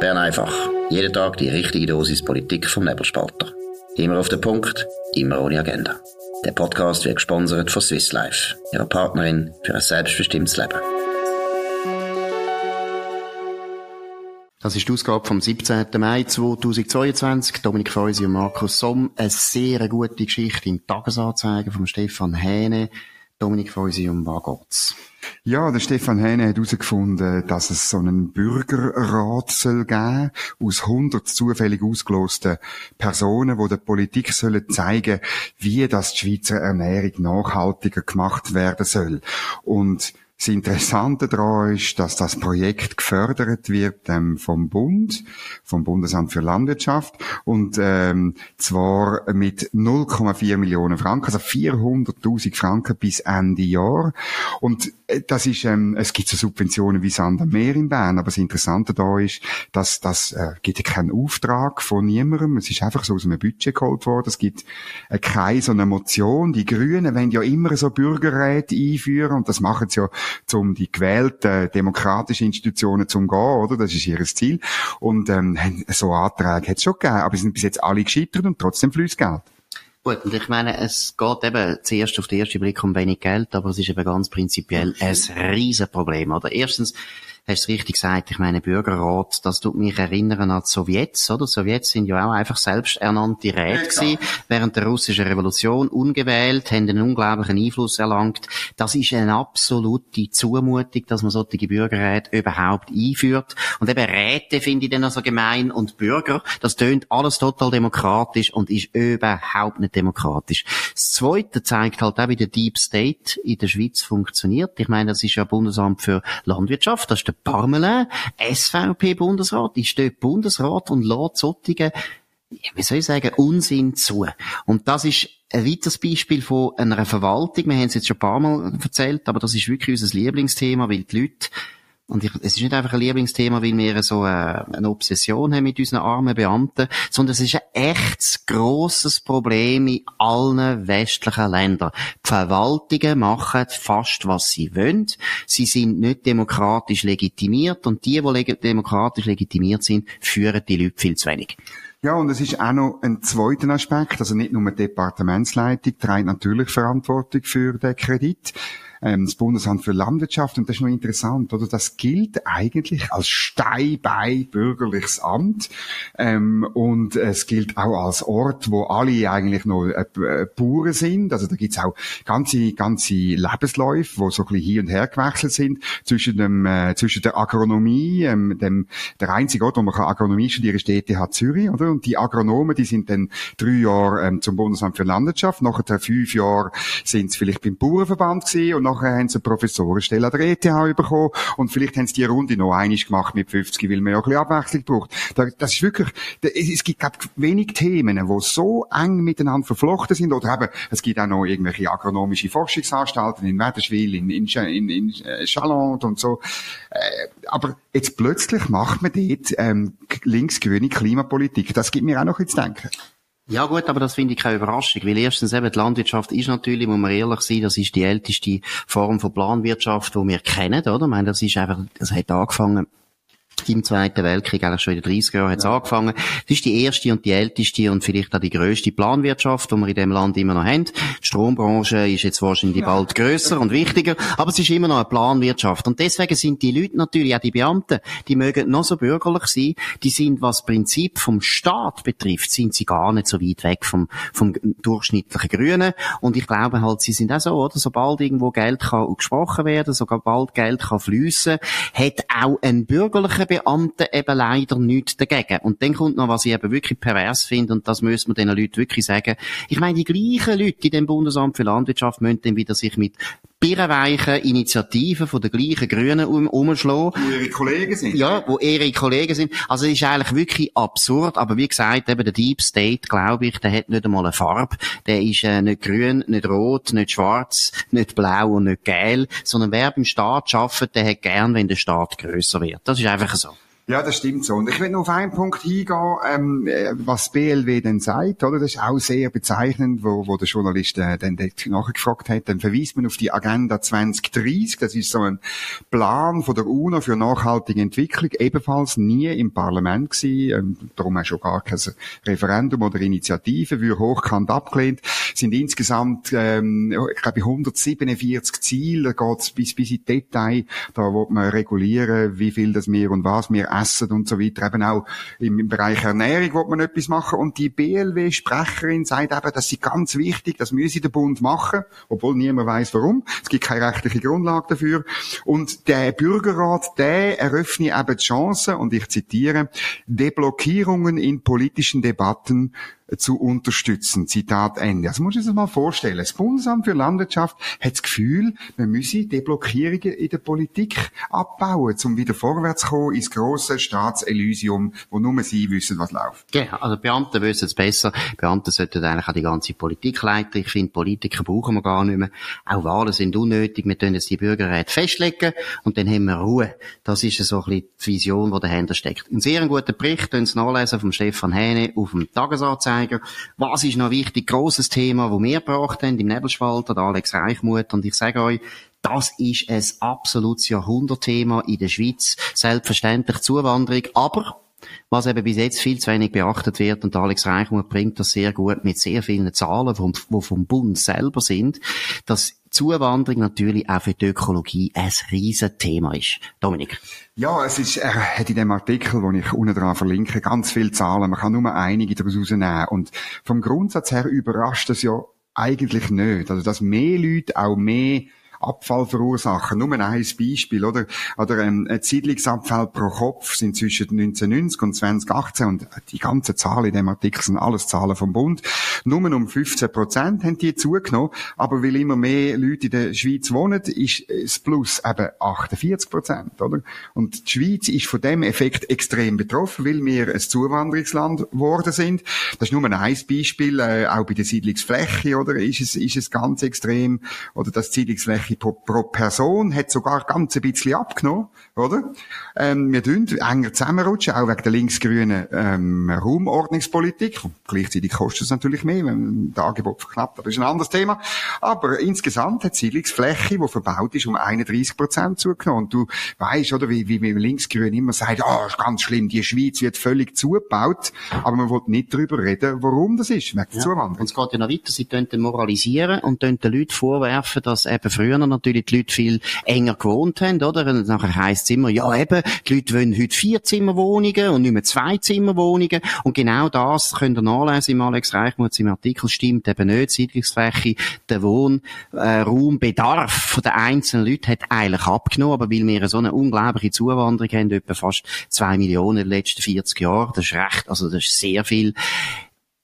Bern einfach. Jeden Tag die richtige Dosis Politik vom Nebelspalter. Immer auf den Punkt, immer ohne Agenda. Der Podcast wird gesponsert von Swiss Life, ihrer Partnerin für ein selbstbestimmtes Leben. Das ist die Ausgabe vom 17. Mai 2022. Dominik Feusi und Markus Somm. Eine sehr gute Geschichte im Tagesanzeiger von Stefan Hähne. Dominik Feusi, um was geht's? Ja, der Stefan Hähne hat herausgefunden, dass es so einen Bürgerrat soll geben aus 100 zufällig ausgelosten Personen, die der Politik sollen zeigen, wie das die Schweizer Ernährung nachhaltiger gemacht werden soll. Und das Interessante daran ist, dass das Projekt gefördert wird ähm, vom Bund, vom Bundesamt für Landwirtschaft und ähm, zwar mit 0,4 Millionen Franken, also 400.000 Franken bis Ende Jahr. Und äh, das ist, ähm, es gibt so Subventionen wie Sand am Meer in Bern, aber das Interessante da ist, dass das äh, gibt keinen Auftrag von niemandem. Es ist einfach so aus einem Budget geholt worden. Es gibt äh, keine so eine Motion. Die Grünen wollen ja immer so Bürgerräte einführen und das machen sie ja um die gewählten demokratischen Institutionen zu gehen, oder? Das ist ihr Ziel. Und ähm, so Anträge hat es schon gegeben, aber sie sind bis jetzt alle gescheitert und trotzdem fließt Geld. Gut, und ich meine, es geht eben zuerst auf den ersten Blick um wenig Geld, aber es ist eben ganz prinzipiell ein Riesenproblem, oder? Erstens, hast es richtig gesagt, ich meine Bürgerrat, das tut mich erinnern an die Sowjets, oder? Die Sowjets sind ja auch einfach selbsternannte Räte ja, während der russischen Revolution, ungewählt, haben einen unglaublichen Einfluss erlangt. Das ist eine absolute Zumutung, dass man solche Bürgerräte überhaupt einführt. Und eben Räte finde ich dann also gemein und Bürger, das tönt alles total demokratisch und ist überhaupt nicht demokratisch. Das Zweite zeigt halt auch, wie der Deep State in der Schweiz funktioniert. Ich meine, das ist ja Bundesamt für Landwirtschaft, das ist der Parmelin, SVP-Bundesrat, ist dort Bundesrat und lädt solche, wie soll ich sagen, Unsinn zu. Und das ist ein weiteres Beispiel von einer Verwaltung. Wir haben es jetzt schon ein paar Mal erzählt, aber das ist wirklich unser Lieblingsthema, weil die Leute und ich, es ist nicht einfach ein Lieblingsthema, weil wir so eine, äh, eine Obsession haben mit unseren armen Beamten, sondern es ist ein echtes, grosses Problem in allen westlichen Ländern. Die Verwaltungen machen fast, was sie wollen. Sie sind nicht demokratisch legitimiert und die, die demokratisch legitimiert sind, führen die Leute viel zu wenig. Ja, und es ist auch noch ein zweiter Aspekt, also nicht nur die Departementsleitung trägt natürlich Verantwortung für den Kredit, ähm, das Bundesamt für Landwirtschaft. Und das ist noch interessant, oder? Das gilt eigentlich als Steinbein bürgerliches Amt. Ähm, und es gilt auch als Ort, wo alle eigentlich noch äh, äh Bauern sind. Also da gibt's auch ganze, ganze Lebensläufe, wo so ein bisschen hier und her gewechselt sind zwischen dem, äh, zwischen der Agronomie, ähm, dem, der einzige Ort, wo man Agronomie studieren ist die ETH Zürich, oder? Und die Agronomen, die sind dann drei Jahre ähm, zum Bundesamt für Landwirtschaft, nachher fünf Jahre sind sie vielleicht beim Bauernverband gewesen und nachher haben sie eine Professorenstelle an der ETH bekommen und vielleicht haben sie die Runde noch einig gemacht mit 50, weil man ja ein bisschen Abwechslung braucht. Das ist wirklich, es gibt glaub, wenig Themen, die so eng miteinander verflochten sind oder eben, es gibt auch noch irgendwelche agronomische Forschungsanstalten in Wäderschwil, in, in, in, in äh, Chalon und so. Äh, aber jetzt plötzlich macht man dort ähm, linksgrüne Klimapolitik. Das gibt mir auch noch zu denken. Ja gut, aber das finde ich keine Überraschung, weil erstens eben die Landwirtschaft ist natürlich, muss man ehrlich sein, das ist die älteste Form von Planwirtschaft, die wir kennen, oder? Ich meine, das ist einfach, das hat angefangen im Zweiten Weltkrieg, eigentlich schon in den 30er Jahren hat es ja. angefangen. Das ist die erste und die älteste und vielleicht auch die grösste Planwirtschaft, die wir in dem Land immer noch haben. Die Strombranche ist jetzt wahrscheinlich ja. bald grösser und wichtiger, aber es ist immer noch eine Planwirtschaft. Und deswegen sind die Leute natürlich, auch die Beamten, die mögen noch so bürgerlich sein, die sind, was das Prinzip vom Staat betrifft, sind sie gar nicht so weit weg vom, vom durchschnittlichen Grünen. Und ich glaube halt, sie sind auch so, oder? Sobald irgendwo Geld kann gesprochen werden, sobald Geld kann fliessen, hat auch ein bürgerlicher Beamten eben leider nichts dagegen. Und dann kommt noch, was ich eben wirklich pervers finde, und das müssen wir den Leuten wirklich sagen. Ich meine, die gleichen Leute in dem Bundesamt für Landwirtschaft müssen dann wieder sich mit birrenweichen Initiativen von den gleichen Grünen um, umschlagen. Wo ihre Kollegen sind. Ja, wo ihre Kollegen sind. Also, es ist eigentlich wirklich absurd, aber wie gesagt, eben der Deep State, glaube ich, der hat nicht einmal eine Farbe. Der ist äh, nicht grün, nicht rot, nicht schwarz, nicht blau und nicht gelb, sondern wer beim Staat arbeitet, der hat gern, wenn der Staat grösser wird. Das ist einfach. Ja, das stimmt so. Und ich will noch auf einen Punkt hingehen, ähm, äh, was BLW denn sagt, oder? Das ist auch sehr bezeichnend, wo, wo der Journalist äh, dann nachgefragt hat. Dann verweist man auf die Agenda 2030. Das ist so ein Plan von der UNO für nachhaltige Entwicklung, ebenfalls nie im Parlament gewesen. Ähm, darum auch schon gar kein Referendum oder Initiative, wird hochkant abgelehnt. Sind insgesamt, ähm, ich glaube, 147 Ziele, da geht's bis, bis in Detail. Da wird man regulieren, wie viel das wir und was wir essen und so weiter. Eben auch im, im Bereich Ernährung wird man etwas machen. Und die BLW-Sprecherin sagt eben, das ist ganz wichtig, das müsse der Bund machen, obwohl niemand weiß warum. Es gibt keine rechtliche Grundlage dafür. Und der Bürgerrat, der eröffne eben die Chance, und ich zitiere, Deblockierungen in politischen Debatten zu unterstützen. Zitat Ende. Also muss ich das mal vorstellen. Das Bundesamt für Landwirtschaft hat das Gefühl, man müsse Deblockierungen in der Politik abbauen, um wieder vorwärts zu kommen ins grosse Staatselysium, wo nur sie wissen, was läuft. Genau, also Beamte wissen es besser. Beamte sollten eigentlich auch die ganze Politik leiten. Ich finde, Politiker brauchen wir gar nicht mehr. Auch Wahlen sind unnötig. Wir können jetzt die Bürgerräte festlegen und dann haben wir Ruhe. Das ist so ein bisschen die Vision, die dahinter steckt. Ein sehr guter Bericht, können Sie nachlesen vom Stefan Hähne auf dem Tagesanzeiger zeigen. Was ist noch wichtig? Grosses Thema, wo wir gebracht haben im Nebelspalter, der Alex Reichmuth. Und ich sage euch, das ist ein absolutes Jahrhundertthema in der Schweiz. Selbstverständlich Zuwanderung, aber was eben bis jetzt viel zu wenig beachtet wird, und Alex Reichmuth bringt das sehr gut mit sehr vielen Zahlen, die vom Bund selber sind, dass Zuwanderung natürlich auch für die Ökologie ein Riesenthema ist. Dominik. Ja, es ist, er hat in dem Artikel, den ich unten dran verlinke, ganz viele Zahlen. Man kann nur einige daraus rausnehmen. Und vom Grundsatz her überrascht das ja eigentlich nicht. Also, dass mehr Leute auch mehr Abfall verursachen. Nur ein Beispiel, oder? Oder ähm, Siedlungsabfall pro Kopf sind zwischen 1990 und 2018 und die ganzen Zahlen in dem Artikel sind alles Zahlen vom Bund. Nur um 15 Prozent haben die zugenommen, aber weil immer mehr Leute in der Schweiz wohnen, ist das Plus eben 48 Prozent, oder? Und die Schweiz ist von dem Effekt extrem betroffen, weil wir ein Zuwanderungsland geworden sind. Das ist nur ein Beispiel, äh, auch bei der Siedlungsfläche, oder? Ist es, ist es ganz extrem, oder das Siedlungsfläche Fläche pro, pro Person hat sogar ganz ein bisschen abgenommen, oder? Ähm, wir tun enger zusammenrutschen, auch wegen der linksgrünen ähm, Raumordnungspolitik. Gleichzeitig kostet es natürlich mehr, wenn das Angebot verknappt, das ist ein anderes Thema. Aber insgesamt hat die Siedlungsfläche, die verbaut ist, um 31 Prozent zugenommen. Und du weißt, oder, wie, wie Linksgrün immer sagt, ah, oh, ist ganz schlimm, die Schweiz wird völlig zugebaut, aber man will nicht darüber reden, warum das ist, wegen ja. Zuwanderung. Und es geht ja noch weiter, sie können moralisieren und den Leuten vorwerfen, dass eben früher früher natürlich die Leute viel enger gewohnt haben, oder? Und nachher heisst es immer, ja eben, die Leute wollen heute Vierzimmerwohnungen und nicht mehr Zweizimmerwohnungen. Und genau das könnt ihr nachlesen im Alex Reichmuth im Artikel, stimmt eben nicht. Siedlungsfläche, der Wohnraumbedarf äh, der einzelnen Leute hat eigentlich abgenommen, aber weil wir so eine unglaubliche Zuwanderung haben, etwa fast zwei Millionen in den letzten 40 Jahren, das ist recht, also das ist sehr viel,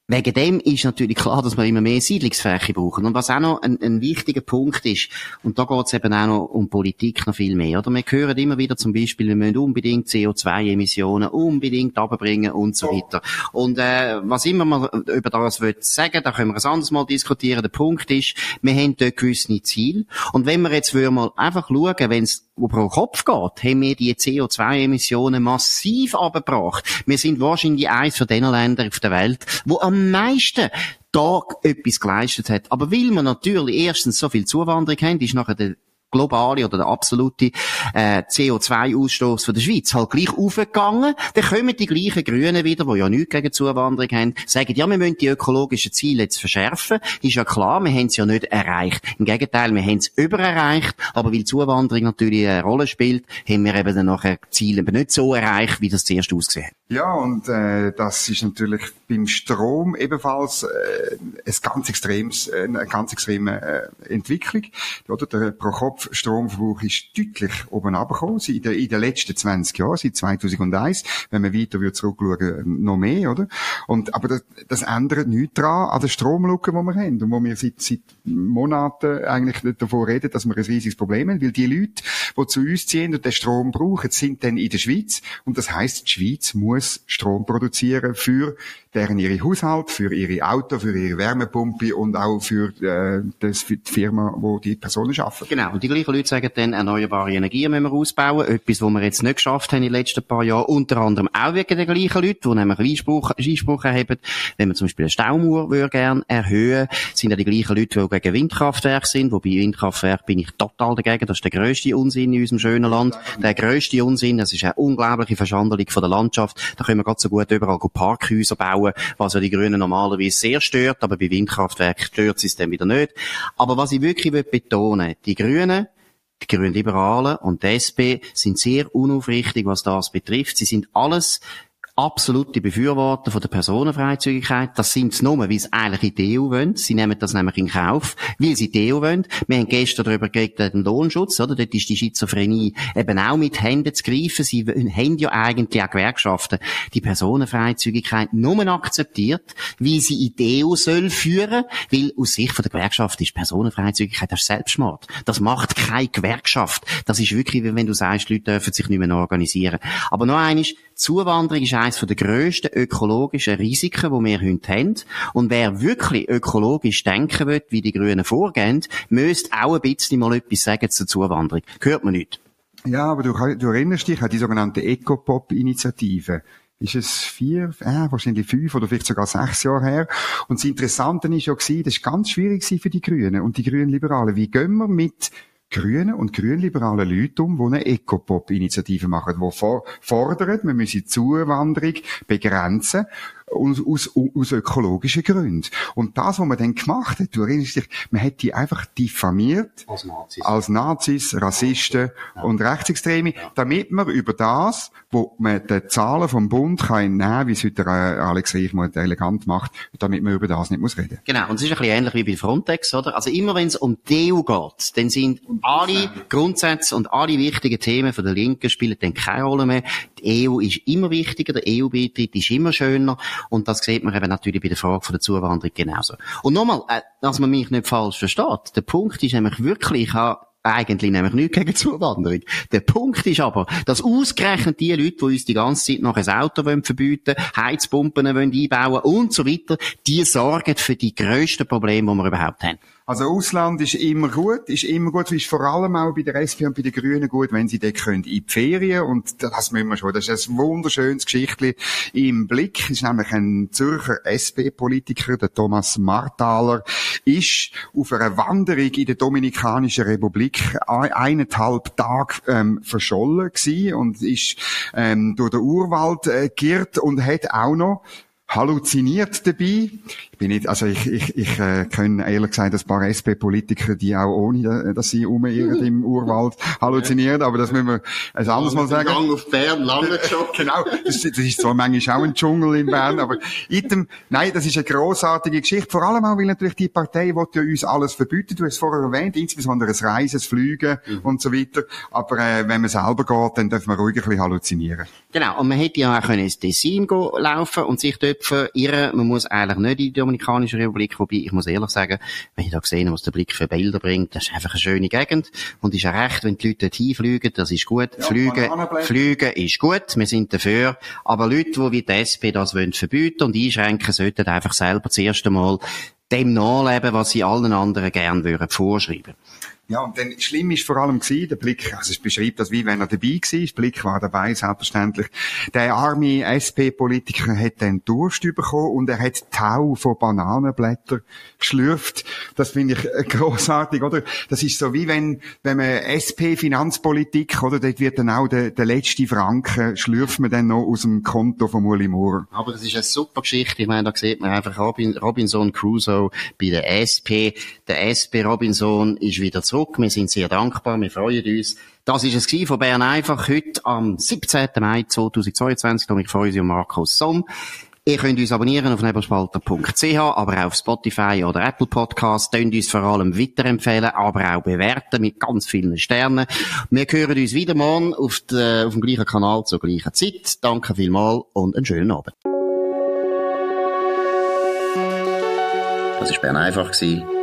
Wegen dem ist natürlich klar, dass wir immer mehr Siedlungsfläche brauchen. Und was auch noch ein, ein wichtiger Punkt ist, und da geht es eben auch noch um Politik noch viel mehr, oder? Wir hören immer wieder zum Beispiel, wir müssen unbedingt CO2-Emissionen unbedingt abbringen und so weiter. Und äh, was immer man über das will sagen, da können wir ein anderes Mal diskutieren. Der Punkt ist, wir haben dort gewisse Ziele. Und wenn wir jetzt mal einfach schauen, wenn es pro Kopf geht, haben wir die CO2-Emissionen massiv abgebracht. Wir sind wahrscheinlich eines von den Ländern auf der Welt, wo am meisten da etwas geleistet hat. Aber weil wir natürlich erstens so viel Zuwanderung haben, ist nachher der globale oder der absolute äh, CO2-Ausstoß von der Schweiz halt gleich aufgegangen, dann kommen die gleichen Grünen wieder, die ja nichts gegen Zuwanderung haben, sagen, ja, wir müssen die ökologischen Ziele jetzt verschärfen. Ist ja klar, wir haben es ja nicht erreicht. Im Gegenteil, wir haben es übererreicht, aber weil Zuwanderung natürlich eine Rolle spielt, haben wir eben dann nachher die Ziele nicht so erreicht, wie das zuerst ausgesehen hat. Ja, und äh, das ist natürlich beim Strom ebenfalls äh, ein ganz extremes, äh, eine ganz extreme äh, Entwicklung. Oder? Der Pro-Kopf-Stromverbrauch ist deutlich oben abgekommen, in den, in den letzten 20 Jahren, seit 2001. Wenn man weiter zurückschauen, noch mehr, oder? Und, aber das, das ändert nichts daran an der Stromlücke, die wir haben und wo wir seit, seit Monaten eigentlich davon reden, dass wir ein riesiges Problem haben, weil die Leute, die zu uns ziehen und den Strom brauchen, sind dann in der Schweiz und das heisst, die Schweiz muss muss Strom produzieren für deren ihre Haushalt, für ihre Auto, für ihre Wärmepumpe und auch für, äh, das, für die Firma, wo die Personen arbeiten. Genau. Und die gleichen Leute sagen dann, erneuerbare Energien müssen wir ausbauen. Etwas, was wir jetzt nicht geschafft haben in den letzten paar Jahren. Unter anderem auch wegen der gleichen Leute, die nämlich Einspruch, Einspruch erheben. Wenn man zum Beispiel eine Staumauer gerne erhöhen, sind ja die gleichen Leute, die gegen Windkraftwerke sind. Wobei Windkraftwerke bin ich total dagegen. Das ist der grösste Unsinn in unserem schönen Land. Der grösste Unsinn. Das ist eine unglaubliche Verschandelung von der Landschaft. Da können wir ganz so gut überall Parkhäuser bauen, was ja die Grünen normalerweise sehr stört. Aber bei Windkraftwerken stört sie es dann wieder nicht. Aber was ich wirklich betonen will, die Grünen, die Grünen Liberalen und die SP sind sehr unaufrichtig, was das betrifft. Sie sind alles absolute Befürworter von der Personenfreizügigkeit. Das sind sie nur, weil sie eigentlich in die EU wollen. Sie nehmen das nämlich in Kauf, weil sie in die EU wollen. Wir haben gestern darüber geredet, den Lohnschutz, oder? Dort ist die Schizophrenie eben auch mit Händen zu greifen. Sie haben ja eigentlich auch Gewerkschaften die Personenfreizügigkeit nur akzeptiert, wie sie in die EU soll führen, weil aus Sicht von der Gewerkschaft ist Personenfreizügigkeit das Selbstmord. Das macht keine Gewerkschaft. Das ist wirklich, wenn du sagst, Leute dürfen sich nicht mehr organisieren. Aber noch eines, Zuwanderung ist eines der grössten ökologischen Risiken, die wir heute haben. Und wer wirklich ökologisch denken will, wie die Grünen vorgehen, müsste auch ein bisschen mal etwas sagen zur Zuwanderung. Hört man nicht. Ja, aber du, du erinnerst dich an die sogenannte Ecopop-Initiative ist es vier, äh, wahrscheinlich fünf oder vielleicht sogar sechs Jahre her. Und das Interessante ist ja gewesen, das ist ganz schwierig für die Grünen und die Grünen Liberalen. Wie gehen wir mit grünen und grünliberalen Leute um, die eine Ecopop-Initiative machen, die fordern, man müsse Zuwanderung begrenzen aus, aus, aus ökologischen Gründen. Und das, was man dann gemacht hat, du erinnerst dich, man hat die einfach diffamiert als Nazis, als Nazis Rassisten ja. und Rechtsextreme, ja. damit man über das, wo man die Zahlen vom Bund kann nehmen, wie es heute Alex Reichmuth elegant macht, damit man über das nicht muss reden. Genau, und es ist ein bisschen ähnlich wie bei Frontex, oder? Also immer wenn es um die EU geht, dann sind alle Grundsätze und alle wichtigen Themen von der Linken spielen dann keine Rolle mehr. Die EU ist immer wichtiger, der EU-Beitritt ist immer schöner und das sieht man eben natürlich bei der Frage der Zuwanderung genauso. Und nochmal, äh, dass man mich nicht falsch versteht. Der Punkt ist nämlich wirklich, ich habe eigentlich nämlich nichts gegen Zuwanderung. Der Punkt ist aber, dass ausgerechnet die Leute, die uns die ganze Zeit noch ein Auto wollen verbieten, Heizpumpen wollen einbauen und so weiter, die sorgen für die grössten Probleme, die wir überhaupt haben. Also Ausland ist immer gut, ist immer gut, ist vor allem auch bei der SP und bei den Grünen gut, wenn sie dort können in die Ferien. Und das müssen wir schon, das ist ein wunderschönes Geschichtli im Blick, ist nämlich ein Zürcher SP-Politiker, der Thomas Marthaler, ist auf einer Wanderung in der Dominikanischen Republik eineinhalb Tage ähm, verschollen gewesen und ist ähm, durch den Urwald äh, geirrt und hat auch noch halluziniert dabei. Ich bin nicht, also ich, ich, ich äh, kenne ehrlich gesagt ein paar SP-Politiker, die auch ohne, dass sie umirren im Urwald halluzinieren, aber das müssen wir ein anderes Mal sagen. Gang auf Bern, lange schon. genau, das, das ist zwar manchmal auch ein Dschungel in Bern, aber item, nein, das ist eine grossartige Geschichte, vor allem auch, weil natürlich die Partei will ja uns alles verbieten, du hast es vorher erwähnt, insbesondere das Reisen, das Flügen mhm. und so weiter, aber äh, wenn man selber geht, dann darf man ruhig ein bisschen halluzinieren. Genau, und man hätte ja auch können ins Tessin laufen und sich dort verirren, man muss eigentlich nicht in die Dominikanische Republik, wobei ich muss ehrlich sagen, wenn ich da gesehen was der Blick für Bilder bringt, das ist einfach eine schöne Gegend und ist ja recht, wenn die Leute dort hinfliegen, das ist gut. Ja, fliegen, fliegen ist gut, wir sind dafür, aber Leute, die wie die SP das wollen verbieten und einschränken, sollten einfach selber zuerst einmal dem nachleben, was sie allen anderen gern würden vorschreiben. Ja, und dann schlimm ist vor allem gewesen, der Blick, also es beschreibt das wie wenn er dabei war, der Blick war dabei, selbstverständlich. Der arme SP-Politiker hat dann Durst bekommen und er hat Tau von Bananenblättern geschlürft. Das finde ich äh, großartig, oder? Das ist so wie wenn, wenn man SP-Finanzpolitik, oder? Dort wird dann auch der, der letzte Franken, schlürft man dann noch aus dem Konto von Uli Moore. Aber das ist eine super Geschichte. Ich meine, da sieht man einfach Robin, Robinson Crusoe bei der SP. Der SP Robinson ist wieder zu zurück. Wir sind sehr dankbar, wir freuen uns. Das ist es von Bern einfach heute am 17. Mai 2022. Ich freue mich um Markus Somm. Ihr könnt uns abonnieren auf nebelspalter.ch, aber auch auf Spotify oder Apple Podcasts. Könnt uns vor allem weiterempfehlen, aber auch bewerten mit ganz vielen Sternen. Wir hören uns wieder morgen auf, de, auf dem gleichen Kanal zur gleichen Zeit. Danke vielmals und einen schönen Abend. Das war Bern einfach,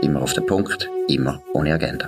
immer auf den Punkt, immer ohne Agenda